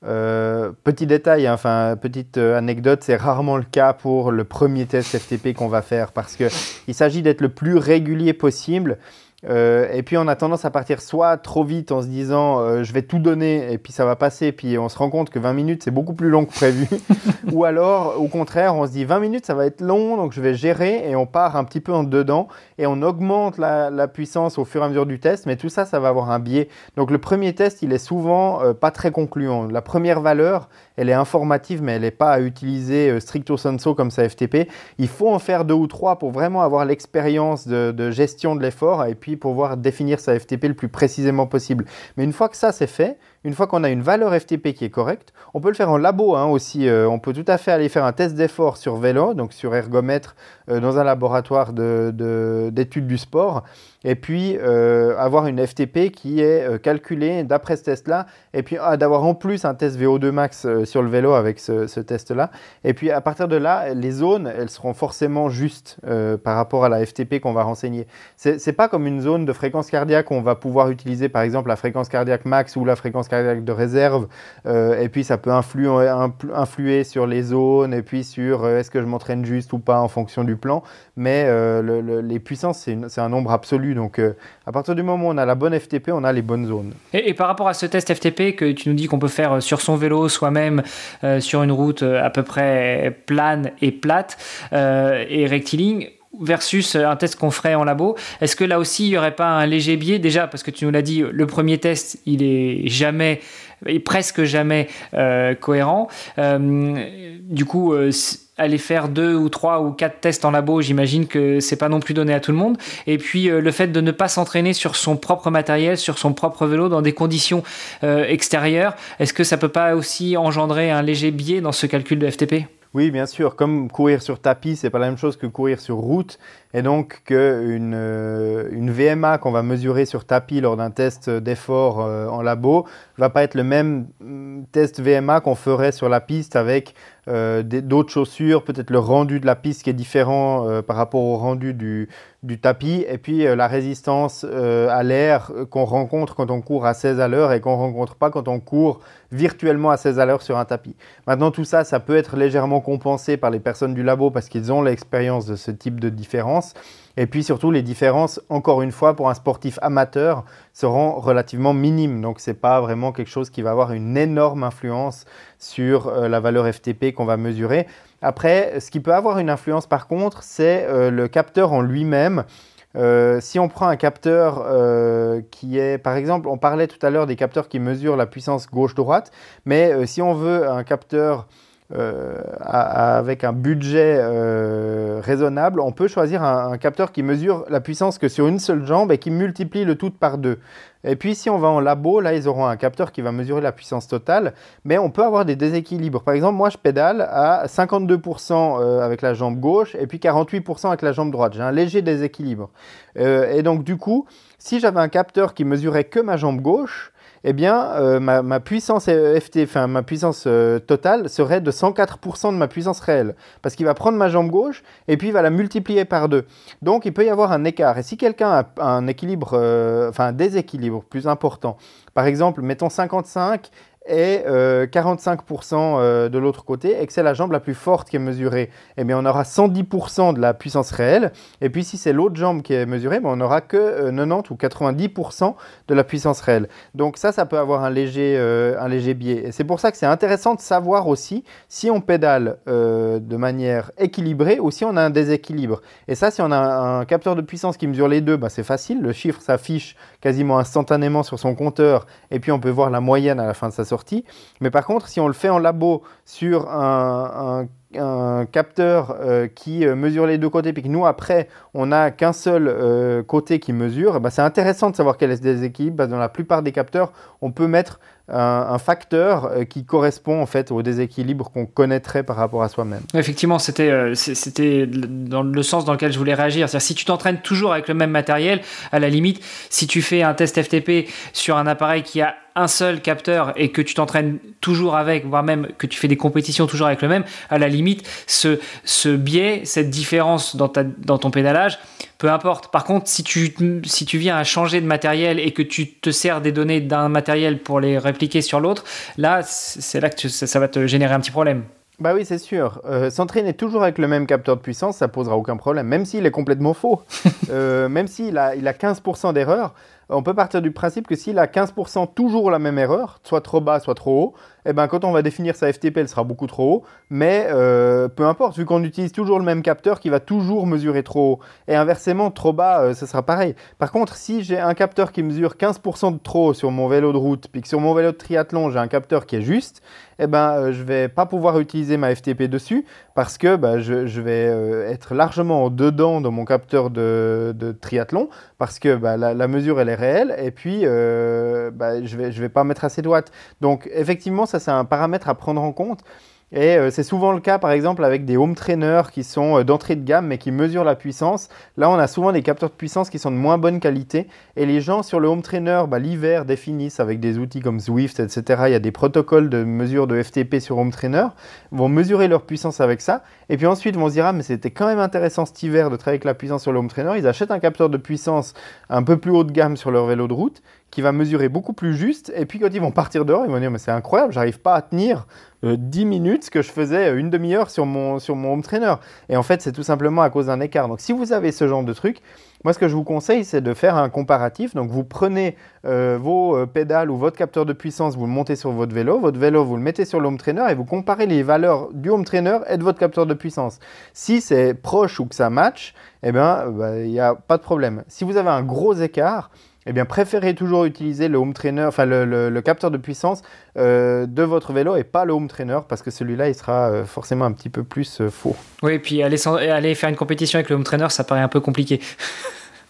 euh, petit détail, hein, enfin petite euh, anecdote, c'est rarement le cas pour le premier test FTP qu'on va faire parce qu'il s'agit d'être le plus régulier possible Euh, et puis on a tendance à partir soit trop vite en se disant euh, je vais tout donner et puis ça va passer, puis on se rend compte que 20 minutes c'est beaucoup plus long que prévu. Ou alors au contraire on se dit 20 minutes ça va être long donc je vais gérer et on part un petit peu en dedans et on augmente la, puissance au fur et à mesure du test, mais tout ça ça va avoir un biais. Donc le premier test il est souvent euh, pas très concluant. La première valeur elle est informative mais elle n'est pas à utiliser stricto sensu comme ça FTP. Il faut en faire deux ou trois pour vraiment avoir l'expérience de, de gestion de l'effort et puis pour pouvoir définir sa FTP le plus précisément possible. Mais une fois que ça c'est fait, une fois qu'on a une valeur FTP qui est correcte, on peut le faire en labo hein, aussi. Euh, on peut tout à fait aller faire un test d'effort sur vélo, donc sur ergomètre, euh, dans un laboratoire d'études du sport, et puis euh, avoir une FTP qui est calculée d'après ce test-là, et puis ah, d'avoir en plus un test VO2 max sur le vélo avec ce, test-là. Et puis à partir de là, les zones, elles seront forcément justes par rapport à la FTP qu'on va renseigner. C'est pas comme une zone de fréquence cardiaque où on va pouvoir utiliser par exemple la fréquence cardiaque max ou la fréquence cardiaque de réserve, euh, et puis ça peut influer, sur les zones, et puis sur euh, est-ce que je m'entraîne juste ou pas en fonction du plan. Mais euh, les puissances, c'est un nombre absolu. Donc à partir du moment où on a la bonne FTP, on a les bonnes zones. Et, par rapport à ce test FTP que tu nous dis qu'on peut faire sur son vélo, soi-même, sur une route à peu près plane et plate et rectiligne, versus un test qu'on ferait en labo. Est-ce que là aussi, il n'y aurait pas un léger biais? Déjà, parce que tu nous l'as dit, le premier test, il est jamais, et presque jamais euh, cohérent. Euh, du coup, euh, aller faire deux ou trois ou quatre tests en labo, j'imagine que c'est pas non plus donné à tout le monde. Et puis le fait de ne pas s'entraîner sur son propre matériel, sur son propre vélo, dans des conditions extérieures, est-ce que ça peut pas aussi engendrer un léger biais dans ce calcul de FTP oui, bien sûr. Comme courir sur tapis, c'est pas la même chose que courir sur route. Et donc qu'une euh, VMA qu'on va mesurer sur tapis lors d'un test d'effort euh, en labo va pas être le même mm, test VMA qu'on ferait sur la piste avec euh, d'autres chaussures, peut-être le rendu de la piste qui est différent par rapport au rendu du, tapis, et puis la résistance à l'air qu'on rencontre quand on court à 16 à l'heure et qu'on rencontre pas quand on court virtuellement à 16 à l'heure sur un tapis. Maintenant, tout ça, ça peut être légèrement compensé par les personnes du labo parce qu'ils ont l'expérience de ce type de différence. Et puis surtout, les différences, encore une fois, pour un sportif amateur, seront relativement minimes. Donc, ce n'est pas vraiment quelque chose qui va avoir une énorme influence sur euh, la valeur FTP qu'on va mesurer. Après, ce qui peut avoir une influence, par contre, c'est euh, le capteur en lui-même. Euh, si on prend un capteur qui est, par exemple, on parlait tout à l'heure des capteurs qui mesurent la puissance gauche-droite, mais si on veut un capteur euh, avec un budget euh, raisonnable, on peut choisir un, capteur qui mesure la puissance que sur une seule jambe et qui multiplie le tout par deux. Et puis si on va en labo, là ils auront un capteur qui va mesurer la puissance totale, mais on peut avoir des déséquilibres. Par exemple, moi je pédale à 52% euh, avec la jambe gauche et puis 48% avec la jambe droite. J'ai un léger déséquilibre. et donc du coup, si j'avais un capteur qui mesurait que ma jambe gauche, eh bien, euh, ma, puissance FT, ma puissance euh, totale serait de 104% de ma puissance réelle. Parce qu'il va prendre ma jambe gauche et puis il va la multiplier par deux. Donc il peut y avoir un écart. Et si quelqu'un a un euh, déséquilibre plus important, par exemple, mettons 55 et 45% euh, euh, de l'autre côté, et que c'est la jambe la plus forte qui est mesurée, eh bien on aura 110% de la puissance réelle. Et puis si c'est l'autre jambe qui est mesurée, ben, on n'aura que 90 euh, ou 90% de la puissance réelle. Donc ça, ça peut avoir un léger, un léger biais. Et c'est pour ça que c'est intéressant de savoir aussi si on pédale de manière équilibrée ou si on a un déséquilibre. Et ça, si on a un capteur de puissance qui mesure les deux, ben, c'est facile. Le chiffre s'affiche quasiment instantanément sur son compteur, et puis on peut voir la moyenne à la fin de sa mais par contre, si on le fait en labo sur un, capteur euh, qui euh, mesure les deux côtés, puis que nous, après, on n'a qu'un seul euh, côté qui mesure, bah, c'est intéressant de savoir quel est ce déséquilibre. Dans la plupart des capteurs, on peut mettre un, facteur euh, qui correspond en fait au déséquilibre qu'on connaîtrait par rapport à soi-même. Effectivement, c'était euh, c'était dans le sens dans lequel je voulais réagir. C'est-à-dire si tu t'entraînes toujours avec le même matériel, à la limite, si tu fais un test FTP sur un appareil qui a un seul capteur et que tu t'entraînes toujours avec, voire même que tu fais des compétitions toujours avec le même, à la limite, ce, ce biais, cette différence dans, ta, dans ton pédalage, peu importe. Par contre, si tu, si tu viens à changer de matériel et que tu te sers des données d'un matériel pour les répliquer sur l'autre, là, c'est là que ça, va te générer un petit problème. Bah oui, c'est sûr. Euh, s'entraîner toujours avec le même capteur de puissance, ça posera aucun problème, même s'il est complètement faux. Euh, même s'il a, il a 15% d'erreur, on peut partir du principe que s'il a 15% toujours la même erreur, soit trop bas, soit trop haut, eh ben, quand on va définir sa FTP, elle sera beaucoup trop haut. Mais euh, peu importe, vu qu'on utilise toujours le même capteur qui va toujours mesurer trop haut. Et inversement, trop bas, euh, ce sera pareil. Par contre, si j'ai un capteur qui mesure 15% de trop haut sur mon vélo de route, puis que sur mon vélo de triathlon, j'ai un capteur qui est juste, eh ben, euh, je vais pas pouvoir utiliser ma FTP dessus parce que bah, je, vais être largement dedans dans mon capteur de, triathlon parce que bah, la, mesure, elle est réelle et puis bah, je vais, je vais pas mettre assez de. Donc, effectivement, ça c'est un paramètre à prendre en compte. Et euh, c'est souvent le cas, par exemple, avec des home trainers qui sont euh, d'entrée de gamme mais qui mesurent la puissance. Là, on a souvent des capteurs de puissance qui sont de moins bonne qualité. Et les gens sur le home trainer, bah, l'hiver, définissent avec des outils comme Zwift, etc. Il y a des protocoles de mesure de FTP sur home trainer, vont mesurer leur puissance avec ça. Et puis ensuite, vont se dire, ah, mais c'était quand même intéressant cet hiver de travailler avec la puissance sur le home trainer. Ils achètent un capteur de puissance un peu plus haut de gamme sur leur vélo de route qui va mesurer beaucoup plus juste. Et puis quand ils vont partir dehors, ils vont dire mais c'est incroyable, j'arrive pas à tenir 10 euh, minutes ce que je faisais euh, une demi-heure sur mon, sur mon home trainer. Et en fait, c'est tout simplement à cause d'un écart. Donc si vous avez ce genre de truc, moi ce que je vous conseille, c'est de faire un comparatif. Donc vous prenez euh, vos pédales ou votre capteur de puissance, vous le montez sur votre vélo, votre vélo, vous le mettez sur le home trainer et vous comparez les valeurs du home trainer et de votre capteur de puissance. Si c'est proche ou que ça match, eh bien, bah, il n'y a pas de problème. Si vous avez un gros écart, eh bien, préférez toujours utiliser le home trainer, enfin le, capteur de puissance euh, de votre vélo et pas le home trainer parce que celui-là, il sera euh, forcément un petit peu plus euh, faux. Oui, et puis aller faire une compétition avec le home trainer, ça paraît un peu compliqué.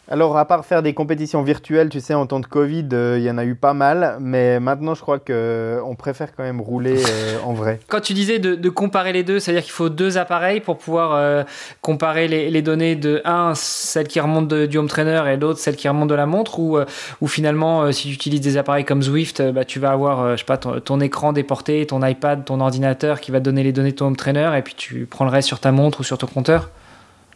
Alors, à part faire des compétitions virtuelles, tu sais, en temps de Covid, euh, il y en a eu pas mal, mais maintenant, je crois qu'on euh, préfère quand même rouler euh, en vrai. Quand tu disais de, comparer les deux, c'est-à-dire qu'il faut deux appareils pour pouvoir comparer les, données de un, celle qui remonte du home trainer, et l'autre, celle qui remonte de la montre, ou, finalement, si tu utilises des appareils comme Zwift, bah, tu vas avoir, je sais pas, ton, écran déporté, ton iPad, ton ordinateur qui va te donner les données de ton home trainer, et puis tu prends le reste sur ta montre ou sur ton compteur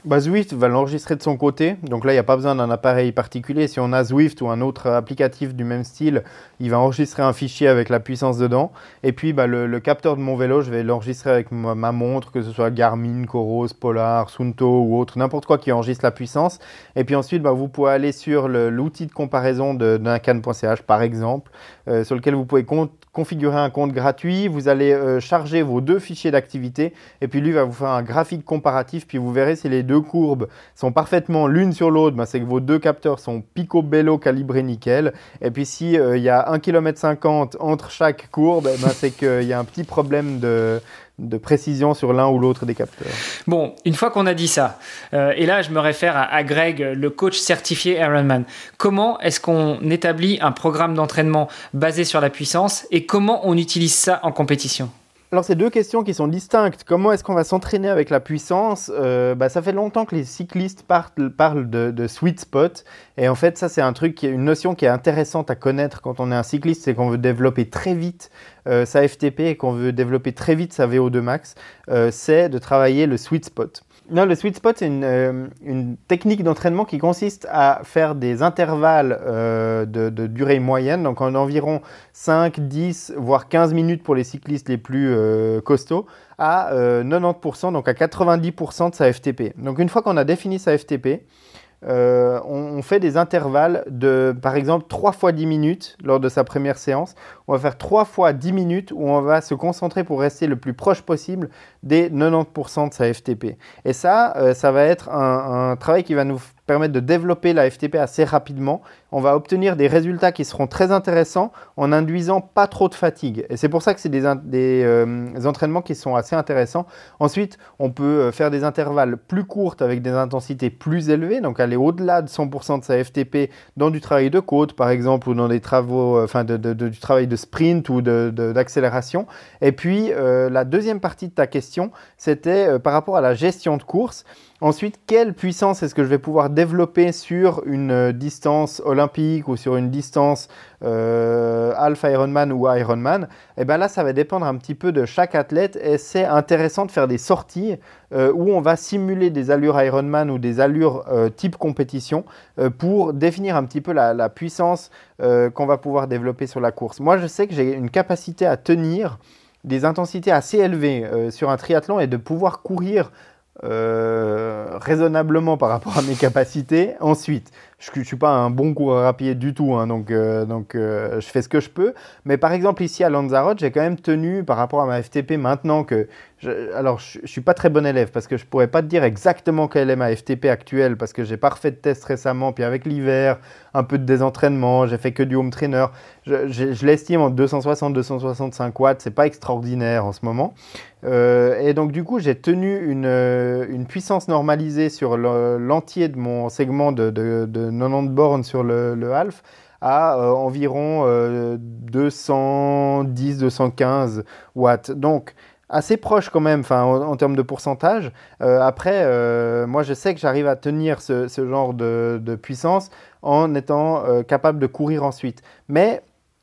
bah, Zwift va l'enregistrer de son côté, donc là il n'y a pas besoin d'un appareil particulier. Si on a Zwift ou un autre applicatif du même style, il va enregistrer un fichier avec la puissance dedans. Et puis bah, le, capteur de mon vélo, je vais l'enregistrer avec ma, montre, que ce soit Garmin, Coros, Polar, Sunto ou autre, n'importe quoi qui enregistre la puissance. Et puis ensuite, bah, vous pouvez aller sur l'outil de comparaison d'un can.ch par exemple, euh, sur lequel vous pouvez configurer un compte gratuit. Vous allez euh, charger vos deux fichiers d'activité et puis lui va vous faire un graphique comparatif. Puis vous verrez si les deux courbes sont parfaitement l'une sur l'autre, ben, c'est que vos deux capteurs sont picobello calibrés nickel. Et puis si euh, il y a 1,50 km entre chaque courbe, ben, c'est qu'il y a un petit problème de, de précision sur l'un ou l'autre des capteurs. Bon, une fois qu'on a dit ça, euh, et là je me réfère à, à, Greg, le coach certifié Ironman, comment est-ce qu'on établit un programme d'entraînement basé sur la puissance et comment on utilise ça en compétition? Alors, c'est deux questions qui sont distinctes. Comment est-ce qu'on va s'entraîner avec la puissance? Euh, bah, Ça fait longtemps que les cyclistes parlent de, sweet spot. Et en fait, ça, c'est un truc, une notion qui est intéressante à connaître quand on est un cycliste, c'est qu'on veut développer très vite euh, sa FTP et qu'on veut développer très vite sa VO2 max. Euh, c'est de travailler le sweet spot. Non, le sweet spot, c'est une, euh, technique d'entraînement qui consiste à faire des intervalles euh, de, durée moyenne, donc en environ 5, 10, voire 15 minutes pour les cyclistes les plus euh, costauds, à 90%, donc à 90% de sa FTP. Donc une fois qu'on a défini sa FTP, euh, on, fait des intervalles de, par exemple, 3 fois 10 minutes lors de sa première séance. On va faire 3 fois 10 minutes où on va se concentrer pour rester le plus proche possible des 90% de sa FTP. Et ça, euh, ça va être un, travail qui va nous permettre de développer la FTP assez rapidement. On va obtenir des résultats qui seront très intéressants en induisant pas trop de fatigue. Et c'est pour ça que c'est des, euh, entraînements qui sont assez intéressants. Ensuite, on peut euh, faire des intervalles plus courtes avec des intensités plus élevées, donc aller au-delà de 100% de sa FTP dans du travail de côte, par exemple, ou dans des travaux, enfin, du travail de sprint ou d'accélération. Et puis, la deuxième partie de ta question, c'était par rapport à la gestion de course. Ensuite, quelle puissance est-ce que je vais pouvoir développer sur une euh, distance olympique ou sur une distance euh, Alpha Ironman ou Ironman? Et eh bien là, ça va dépendre un petit peu de chaque athlète et c'est intéressant de faire des sorties euh, où on va simuler des allures Ironman ou des allures type compétition pour définir un petit peu la, la puissance qu'on va pouvoir développer sur la course. Moi, je sais que j'ai une capacité à tenir des intensités assez élevées sur un triathlon et de pouvoir courir raisonnablement par rapport à mes capacités ensuite je ne suis pas un bon coureur à pied du tout, hein, donc, euh, donc euh, je fais ce que je peux. Mais par exemple, ici à Lanzarote, j'ai quand même tenu par rapport à ma FTP maintenant que. Alors, je ne suis pas très bon élève parce que je ne pourrais pas te dire exactement quelle est ma FTP actuelle parce que j'ai pas refait de test récemment. Puis avec l'hiver, un peu de désentraînement, j'ai fait que du home trainer. Je, l'estime en 260-265 watts, c'est pas extraordinaire en ce moment. Euh, et donc, du coup, j'ai tenu une, une, puissance normalisée sur l'entier de mon segment de, de 90 bornes sur le, half à euh, environ 210-215 euh, watts. Donc, assez proche quand même en, termes de pourcentage. Euh, après, moi je sais que j'arrive à tenir ce, genre de, de, puissance en étant capable de courir ensuite. Mais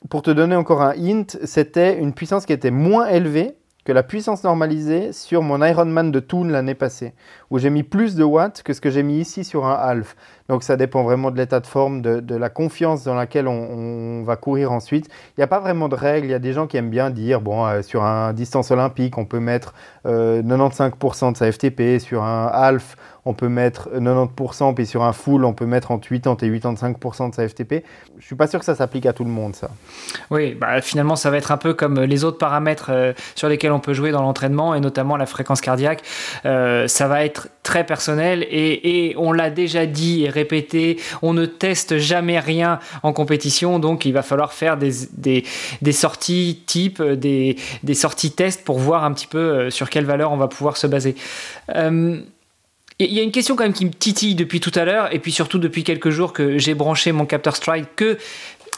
pour te donner encore un hint, c'était une puissance qui était moins élevée que la puissance normalisée sur mon Ironman de Toon l'année passée, où j'ai mis plus de watts que ce que j'ai mis ici sur un half. Donc ça dépend vraiment de l'état de forme, de, la confiance dans laquelle on, va courir ensuite. Il n'y a pas vraiment de règles. Il y a des gens qui aiment bien dire, bon, euh, sur un distance olympique, on peut mettre 95% euh, de sa FTP, sur un half, on peut mettre 90%, puis sur un full, on peut mettre entre 80 et 85% de sa FTP. Je suis pas sûr que ça s'applique à tout le monde, ça. Oui, bah, finalement, ça va être un peu comme les autres paramètres euh, sur lesquels on peut jouer dans l'entraînement, et notamment la fréquence cardiaque. ça va être très personnel, et, on l'a déjà dit et répété, on ne teste jamais rien en compétition, donc il va falloir faire des, sorties type, des, sorties tests pour voir un petit peu euh, sur quelle valeur on va pouvoir se baser. Euh, il y a une question quand même qui me titille depuis tout à l'heure, et puis surtout depuis quelques jours que j'ai branché mon capteur Stride, que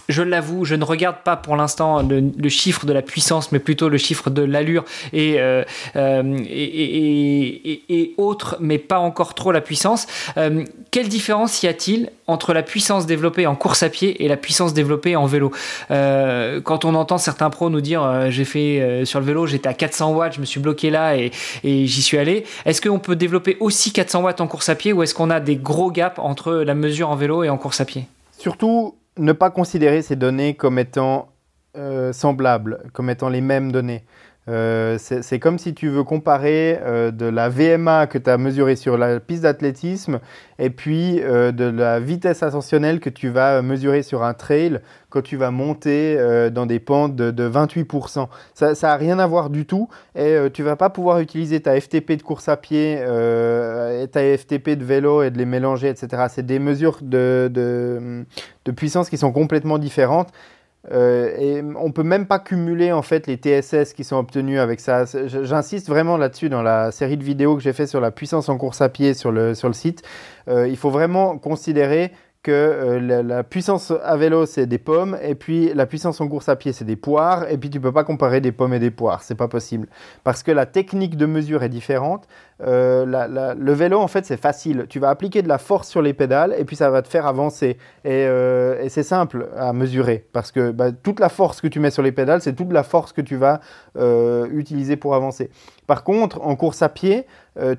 je l'avoue, je ne regarde pas pour l'instant le, chiffre de la puissance, mais plutôt le chiffre de l'allure et, euh, euh, et, autres, mais pas encore trop la puissance. Euh, quelle différence y a-t-il entre la puissance développée en course à pied et la puissance développée en vélo? Quand on entend certains pros nous dire j'ai fait sur le vélo, j'étais à 400 watts, je me suis bloqué là et, j'y suis allé, est-ce qu'on peut développer aussi 400 watts en course à pied ou est-ce qu'on a des gros gaps entre la mesure en vélo et en course à pied? Surtout, ne pas considérer ces données comme étant euh, semblables, comme étant les mêmes données. Euh, c'est comme si tu veux comparer euh, de la VMA que tu as mesurée sur la piste d'athlétisme et puis euh, de la vitesse ascensionnelle que tu vas mesurer sur un trail quand tu vas monter dans des pentes de, 28%. Ça n'a rien à voir du tout et tu vas pas pouvoir utiliser ta FTP de course à pied et ta FTP de vélo et de les mélanger, etc. C'est des mesures de, de puissance qui sont complètement différentes. Euh, et on peut même pas cumuler en fait les TSS qui sont obtenus avec ça. J'insiste vraiment là-dessus dans la série de vidéos que j'ai fait sur la puissance en course à pied sur le, sur le site. Euh, il faut vraiment considérer euh, la, puissance à vélo, c'est des pommes, et puis la puissance en course à pied, c'est des poires, et puis tu peux pas comparer des pommes et des poires, c'est pas possible. Parce que la technique de mesure est différente. Euh, le vélo, en fait, c'est facile. Tu vas appliquer de la force sur les pédales, et puis ça va te faire avancer. Et, euh, c'est simple à mesurer, parce que bah, toute la force que tu mets sur les pédales, c'est toute la force que tu vas utiliser pour avancer. Par contre, en course à pied,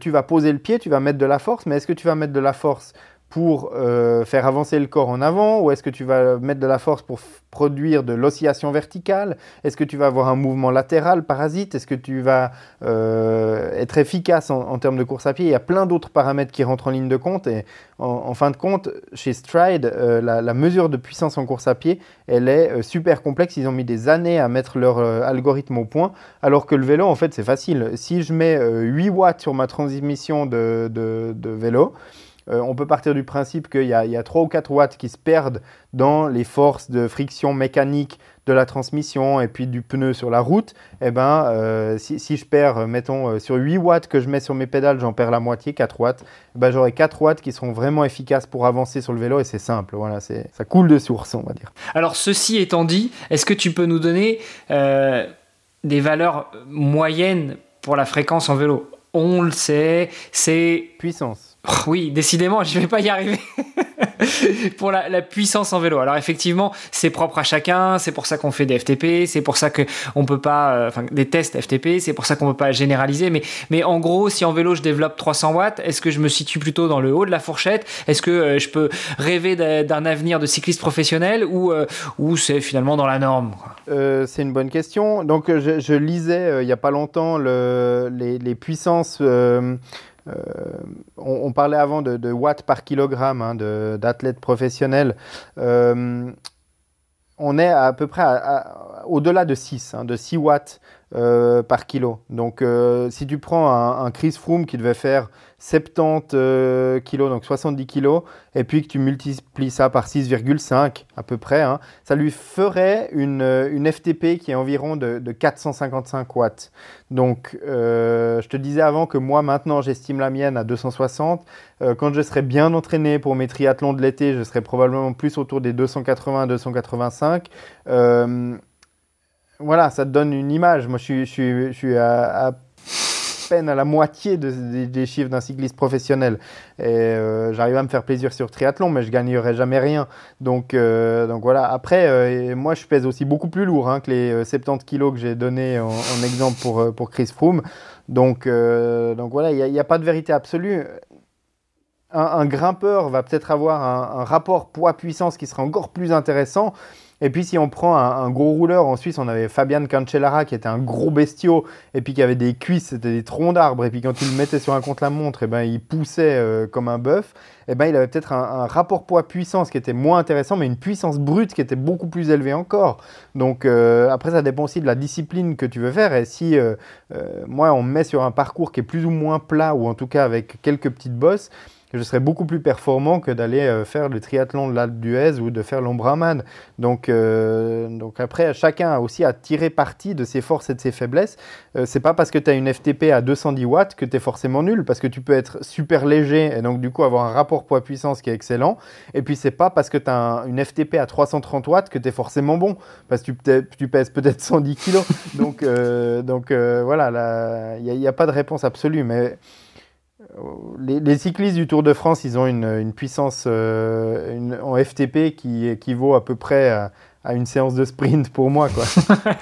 tu vas poser le pied, tu vas mettre de la force, mais est-ce que tu vas mettre de la force pour euh, faire avancer le corps en avant ou est-ce que tu vas mettre de la force pour produire de l'oscillation verticale? Est-ce que tu vas avoir un mouvement latéral parasite? Est-ce que tu vas euh, être efficace en, termes de course à pied? Il y a plein d'autres paramètres qui rentrent en ligne de compte et en, fin de compte, chez Stride, euh, la, mesure de puissance en course à pied, elle est super complexe. Ils ont mis des années à mettre leur algorithme au point alors que le vélo, en fait, c'est facile. Si je mets 8 watts sur ma transmission de, de vélo, euh, on peut partir du principe qu'il y, a 3 ou 4 watts qui se perdent dans les forces de friction mécanique de la transmission et puis du pneu sur la route. Eh ben, euh, si, je perds, mettons, euh, sur 8 watts que je mets sur mes pédales, j'en perds la moitié, 4 watts, eh ben, j'aurai 4 watts qui seront vraiment efficaces pour avancer sur le vélo et c'est simple. Voilà, ça coule de source, on va dire. Alors, ceci étant dit, est-ce que tu peux nous donner des valeurs moyennes pour la fréquence en vélo? On le sait, c'est... Puissance. Oui, décidément, je ne vais pas y arriver. pour la, puissance en vélo. Alors effectivement, c'est propre à chacun, c'est pour ça qu'on fait des FTP, c'est pour ça qu'on peut pas, euh, enfin des tests FTP, c'est pour ça qu'on peut pas généraliser. Mais, mais en gros, si en vélo je développe 300 watts, est-ce que je me situe plutôt dans le haut de la fourchette? Est-ce que euh, je peux rêver d'un avenir de cycliste professionnel ou, euh, ou c'est finalement dans la norme C'est une bonne question. Donc je, lisais il n'y a pas longtemps le, les, puissances. On, parlait avant de, watts par kilogramme hein, d'athlètes professionnels. on est à, peu près au-delà de 6, hein, de 6 watts euh, par kilo. Donc euh, si tu prends un, Chris Froome qui devait faire 70 euh, kg, donc 70 kg, et puis que tu multiplies ça par 6,5 à peu près, hein, ça lui ferait une, une, FTP qui est environ de, 455 watts. Donc je te disais avant que moi maintenant j'estime la mienne à 260. quand je serai bien entraîné pour mes triathlons de l'été, je serai probablement plus autour des 280-285 voilà, ça te donne une image. Moi, je suis, à, peine à la moitié des chiffres d'un cycliste professionnel. Et euh, j'arrive à me faire plaisir sur triathlon, mais je gagnerai jamais rien. Donc, euh, donc voilà. Après, euh, moi, je pèse aussi beaucoup plus lourd hein, que les 70 kilos que j'ai donné en, exemple pour, pour Chris Froome. Donc, donc voilà, il n'y a, pas de vérité absolue. Un, grimpeur va peut-être avoir un rapport poids-puissance qui sera encore plus intéressant. Et puis si on prend un, gros rouleur, en Suisse on avait Fabian Cancellara qui était un gros bestiau et puis qui avait des cuisses, c'était des troncs d'arbres et puis quand tu le mettais sur un contre-la-montre, et eh ben, il poussait euh, comme un bœuf, et eh ben, il avait peut-être un, rapport poids-puissance qui était moins intéressant mais une puissance brute qui était beaucoup plus élevée encore. Donc euh, après ça dépend aussi de la discipline que tu veux faire et si euh, moi on me met sur un parcours qui est plus ou moins plat ou en tout cas avec quelques petites bosses, je serais beaucoup plus performant que d'aller euh, faire le triathlon de l'Alpe d'Huez ou de faire l'Ombraman. Donc, euh, donc après, chacun a aussi à tirer parti de ses forces et de ses faiblesses. Euh, c'est pas parce que tu as une FTP à 210 watts que tu es forcément nul, parce que tu peux être super léger et donc du coup avoir un rapport poids-puissance qui est excellent. Et puis c'est pas parce que tu as une FTP à 330 watts que tu es forcément bon, parce que tu, tu pèses peut-être 110 kg. donc, donc voilà, il n'y a, a, pas de réponse absolue. Mais les, cyclistes du Tour de France, ils ont une, puissance euh, en FTP qui équivaut à peu près à, une séance de sprint pour moi. Quoi.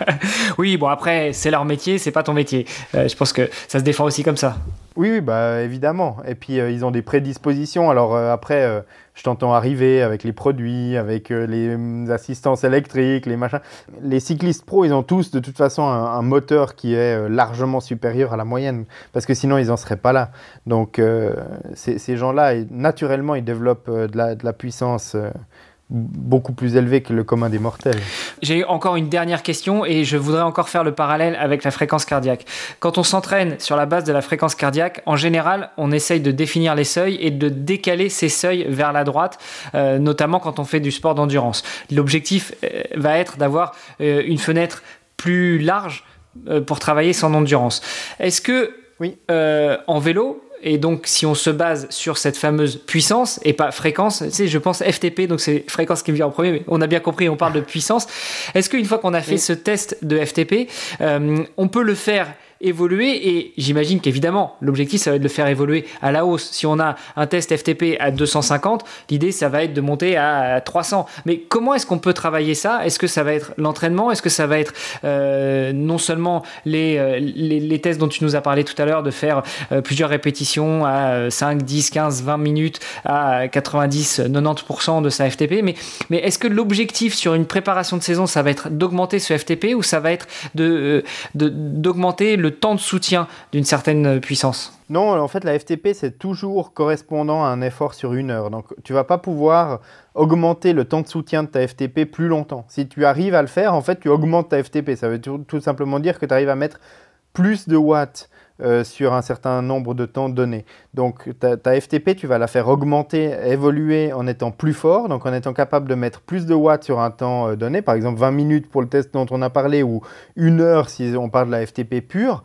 oui, bon après, c'est leur métier, c'est pas ton métier. Euh, je pense que ça se défend aussi comme ça. Oui, bah, évidemment. Et puis, euh, ils ont des prédispositions. Alors après, je t'entends arriver avec les produits, avec euh, les assistances électriques, les machins. Les cyclistes pros, ils ont tous de toute façon un, moteur qui est euh, largement supérieur à la moyenne, parce que sinon ils n'en seraient pas là. Donc euh, ces gens-là, naturellement, ils développent de la puissance beaucoup plus élevé que le commun des mortels. J'ai encore une dernière question et je voudrais encore faire le parallèle avec la fréquence cardiaque. Quand on s'entraîne sur la base de la fréquence cardiaque, en général, on essaye de définir les seuils et de décaler ces seuils vers la droite, euh, notamment quand on fait du sport d'endurance. L'objectif euh, va être d'avoir euh, une fenêtre plus large pour travailler son endurance. Est-ce que oui. en vélo, et donc, si on se base sur cette fameuse puissance et pas fréquence, tu sais, je pense FTP, donc c'est fréquence qui me vient en premier, mais on a bien compris, on parle de puissance. Est-ce qu'une fois qu'on a fait ce test de FTP, euh, on peut le faire évoluer et j'imagine qu'évidemment l'objectif ça va être de le faire évoluer à la hausse. Si on a un test FTP à 250, l'idée ça va être de monter à 300. Mais comment est-ce qu'on peut travailler ça? Est-ce que ça va être l'entraînement? Est-ce que ça va être euh, non seulement les, les, les, tests dont tu nous as parlé tout à l'heure, de faire euh, plusieurs répétitions à 5, 10, 15, 20 minutes à 90, 90% de sa FTP, mais, mais est-ce que l'objectif sur une préparation de saison, ça va être d'augmenter ce FTP ou ça va être de, euh, d'augmenter le temps de soutien d'une certaine puissance Non, en fait, la FTP, c'est toujours correspondant à un effort sur une heure. Donc, tu vas pas pouvoir augmenter le temps de soutien de ta FTP plus longtemps. Si tu arrives à le faire, en fait, tu augmentes ta FTP. Ça veut tout simplement dire que tu arrives à mettre plus de watts euh, sur un certain nombre de temps donné. Donc ta, FTP, tu vas la faire augmenter, évoluer en étant plus fort, donc en étant capable de mettre plus de watts sur un temps euh, donné, par exemple 20 minutes pour le test dont on a parlé, ou une heure si on parle de la FTP pure.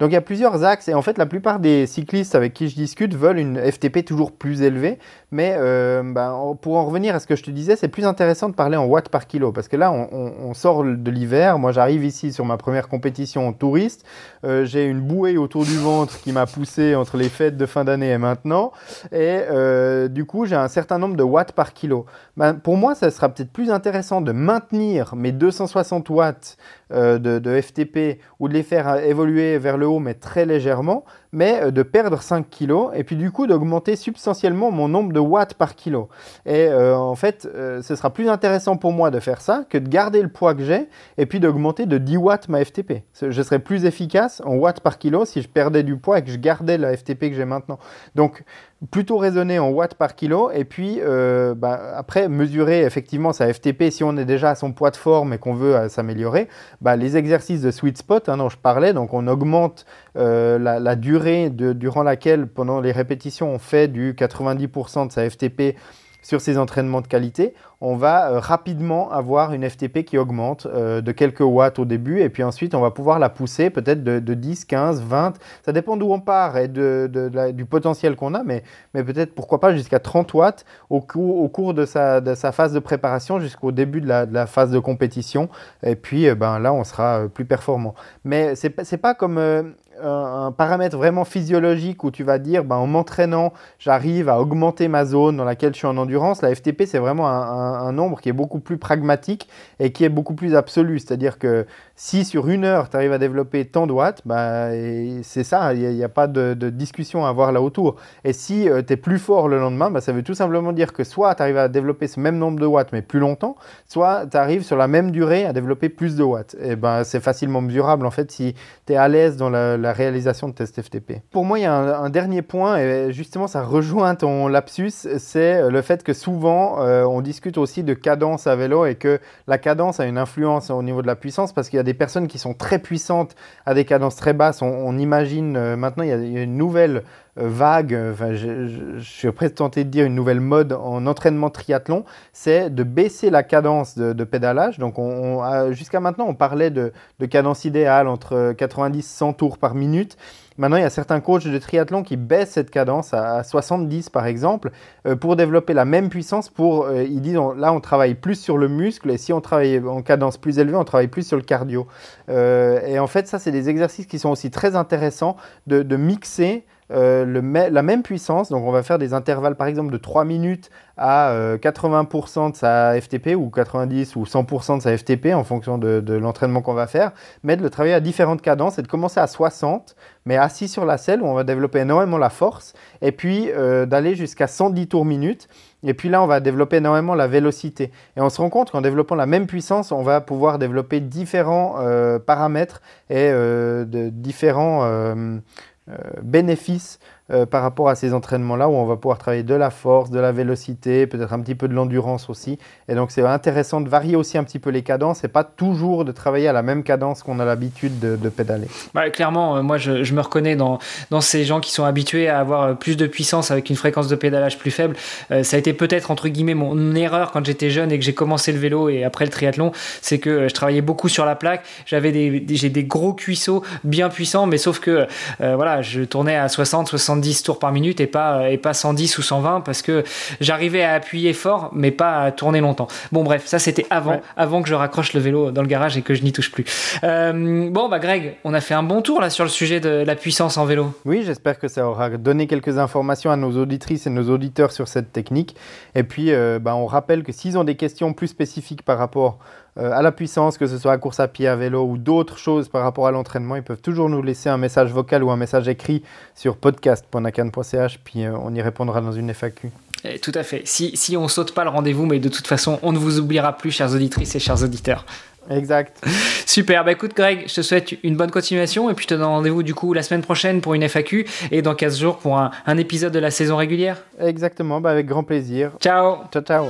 Donc il y a plusieurs axes, et en fait la plupart des cyclistes avec qui je discute veulent une FTP toujours plus élevée, mais euh, ben, pour en revenir à ce que je te disais, c'est plus intéressant de parler en watts par kilo, parce que là on, sort de l'hiver, moi j'arrive ici sur ma première compétition en touriste, j'ai une bouée autour du ventre qui m'a poussé entre les fêtes de fin d'année et maintenant. Et euh, du coup, j'ai un certain nombre de watts par kilo. Ben, pour moi, ça sera peut-être plus intéressant de maintenir mes 260 watts euh, de, FTP ou de les faire évoluer vers le haut, mais très légèrement, mais euh, de perdre 5 kg et puis du coup d'augmenter substantiellement mon nombre de watts par kilo. Et euh, en fait, ce sera plus intéressant pour moi de faire ça que de garder le poids que j'ai et puis d'augmenter de 10 watts ma FTP. Je serais plus efficace en watts par kilo si je perdais du poids et que je gardais la FTP que j'ai maintenant. Donc, plutôt raisonner en watts par kilo et puis euh, bah, après mesurer effectivement sa FTP si on est déjà à son poids de forme et qu'on veut euh, s'améliorer. Bah, les exercices de sweet spot hein, dont je parlais, donc on augmente euh, la, durée durant laquelle pendant les répétitions on fait du 90% de sa FTP sur ces entraînements de qualité, on va euh, rapidement avoir une FTP qui augmente euh, de quelques watts au début et puis ensuite on va pouvoir la pousser peut-être de, 10, 15, 20, ça dépend d'où on part et de, du potentiel qu'on a, mais, mais peut-être pourquoi pas jusqu'à 30 watts au, au cours de sa, sa, phase de préparation jusqu'au début de la, phase de compétition et puis euh, ben, là on sera plus performant. Mais c'est pas comme un, paramètre vraiment physiologique où tu vas dire, ben, en m'entraînant, j'arrive à augmenter ma zone dans laquelle je suis en endurance. La FTP, c'est vraiment un, nombre qui est beaucoup plus pragmatique et qui est beaucoup plus absolu. C'est-à-dire que si sur une heure, tu arrives à développer tant de watts, ben, c'est ça, il n'y a, pas de, discussion à avoir là autour. Et si euh, tu es plus fort le lendemain, ben, ça veut tout simplement dire que soit tu arrives à développer ce même nombre de watts mais plus longtemps, soit tu arrives sur la même durée à développer plus de watts. Et ben, c'est facilement mesurable en fait si tu es à l'aise dans la la réalisation de tests FTP. Pour moi, il y a un, dernier point, et justement, ça rejoint ton lapsus, c'est le fait que souvent, euh, on discute aussi de cadence à vélo et que la cadence a une influence au niveau de la puissance parce qu'il y a des personnes qui sont très puissantes à des cadences très basses. On, imagine euh, maintenant, il y, a, une nouvelle euh, vague, enfin, je, suis presque tenté de dire une nouvelle mode en entraînement triathlon, c'est de baisser la cadence de, pédalage. Donc, on, jusqu'à maintenant, on parlait de, de cadence idéale entre 90-100 tours par minute. Maintenant, il y a certains coachs de triathlon qui baissent cette cadence à 70 par exemple euh, pour développer la même puissance. Pour, euh, ils disent là, on travaille plus sur le muscle et si on travaille en cadence plus élevée, on travaille plus sur le cardio. Euh, et en fait, ça, c'est des exercices qui sont aussi très intéressants de, de mixer euh, la même puissance. Donc on va faire des intervalles par exemple de 3 minutes à 80% euh, de sa FTP ou 90 ou 100% de sa FTP en fonction de, l'entraînement qu'on va faire, mais de le travailler à différentes cadences et de commencer à 60, mais assis sur la selle où on va développer énormément la force et puis euh, d'aller jusqu'à 110 tours minutes. Et puis là, on va développer énormément la vélocité. Et on se rend compte qu'en développant la même puissance, on va pouvoir développer différents paramètres et de différents euh, bénéfices euh, par rapport à ces entraînements-là où on va pouvoir travailler de la force, de la vélocité, peut-être un petit peu de l'endurance aussi. Et donc c'est intéressant de varier aussi un petit peu les cadences et pas toujours de travailler à la même cadence qu'on a l'habitude de, pédaler. Bah, clairement, euh, moi je, me reconnais dans, dans ces gens qui sont habitués à avoir euh, plus de puissance avec une fréquence de pédalage plus faible. ça a été peut-être entre guillemets mon erreur quand j'étais jeune et que j'ai commencé le vélo et après le triathlon, c'est que je travaillais beaucoup sur la plaque. J'avais des, j'ai des gros cuisseaux bien puissants, mais sauf que voilà, je tournais à 60, 60 110 tours par minute et pas, et pas 110 ou 120 parce que j'arrivais à appuyer fort mais pas à tourner longtemps. Bon bref, ça c'était avant, avant que je raccroche le vélo dans le garage et que je n'y touche plus. Euh, bon bah Greg, on a fait un bon tour là sur le sujet de la puissance en vélo. Oui, j'espère que ça aura donné quelques informations à nos auditrices et nos auditeurs sur cette technique. Et puis euh, bah, on rappelle que s'ils ont des questions plus spécifiques par rapport euh, à la puissance, que ce soit à course à pied, à vélo ou d'autres choses par rapport à l'entraînement, ils peuvent toujours nous laisser un message vocal ou un message écrit sur podcast.nakan.ch, puis euh, on y répondra dans une FAQ. Eh, tout à fait. Si, si on saute pas le rendez-vous, mais de toute façon, on ne vous oubliera plus, chers auditrices et chers auditeurs. Exact. Super. Bah écoute, Greg, je te souhaite une bonne continuation et puis je te donne rendez-vous du coup la semaine prochaine pour une FAQ et dans 15 jours pour un, un épisode de la saison régulière. Exactement. Bah avec grand plaisir. Ciao. Ciao, ciao.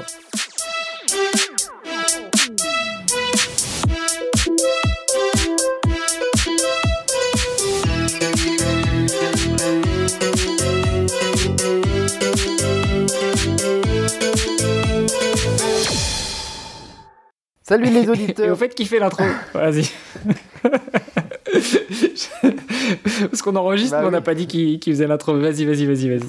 Salut les auditeurs. Et au fait, qui fait l'intro Vas-y. Parce qu'on enregistre, bah mais on n'a pas dit qui, qui faisait l'intro. Vas-y, vas-y, vas-y, vas-y.